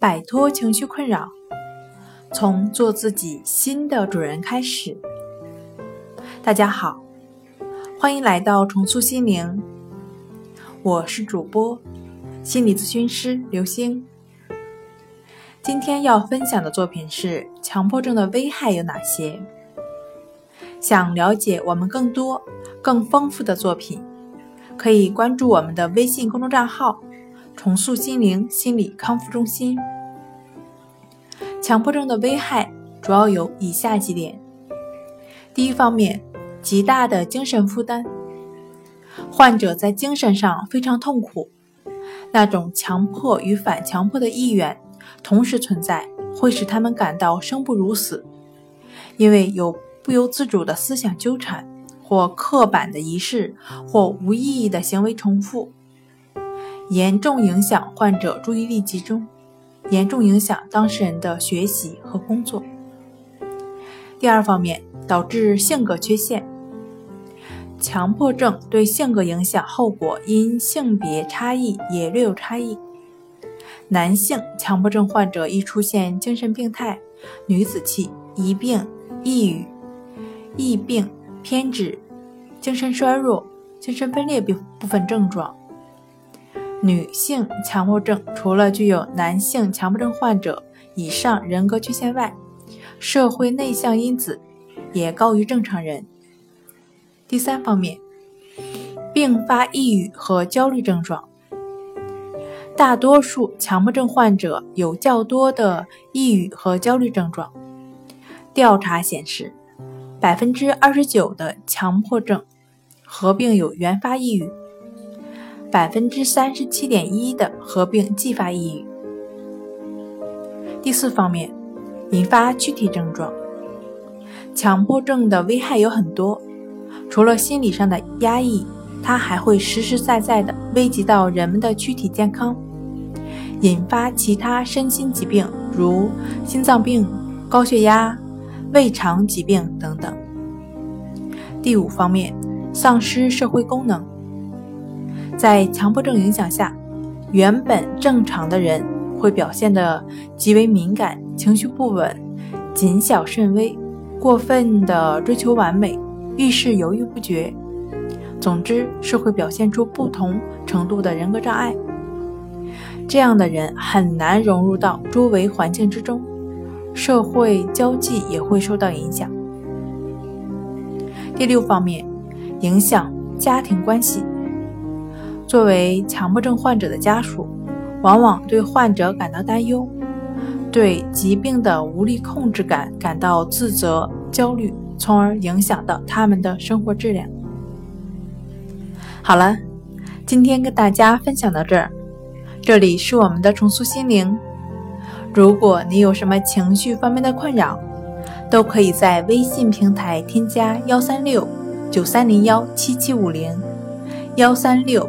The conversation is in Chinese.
摆脱情绪困扰，从做自己新的主人开始。大家好，欢迎来到重塑心灵，我是主播心理咨询师刘星。今天要分享的作品是强迫症的危害有哪些？想了解我们更多、更丰富的作品，可以关注我们的微信公众账号。重塑心灵心理康复中心。强迫症的危害主要有以下几点：第一方面，极大的精神负担，患者在精神上非常痛苦，那种强迫与反强迫的意愿同时存在，会使他们感到生不如死，因为有不由自主的思想纠缠，或刻板的仪式，或无意义的行为重复。严重影响患者注意力集中，严重影响当事人的学习和工作。第二方面，导致性格缺陷。强迫症对性格影响后果因性别差异也略有差异。男性强迫症患者易出现精神病态、女子气、疑病、抑郁、易病、偏执、精神衰弱、精神分裂部部分症状。女性强迫症除了具有男性强迫症患者以上人格缺陷外，社会内向因子也高于正常人。第三方面，并发抑郁和焦虑症状，大多数强迫症患者有较多的抑郁和焦虑症状。调查显示，百分之二十九的强迫症合并有原发抑郁。百分之三十七点一的合并继发抑郁。第四方面，引发躯体症状。强迫症的危害有很多，除了心理上的压抑，它还会实实在在的危及到人们的躯体健康，引发其他身心疾病，如心脏病、高血压、胃肠疾病等等。第五方面，丧失社会功能。在强迫症影响下，原本正常的人会表现得极为敏感、情绪不稳、谨小慎微、过分的追求完美、遇事犹豫不决。总之是会表现出不同程度的人格障碍。这样的人很难融入到周围环境之中，社会交际也会受到影响。第六方面，影响家庭关系。作为强迫症患者的家属，往往对患者感到担忧，对疾病的无力控制感感到自责、焦虑，从而影响到他们的生活质量。好了，今天跟大家分享到这儿，这里是我们的重塑心灵。如果你有什么情绪方面的困扰，都可以在微信平台添加幺三六九三零幺七七五零幺三六。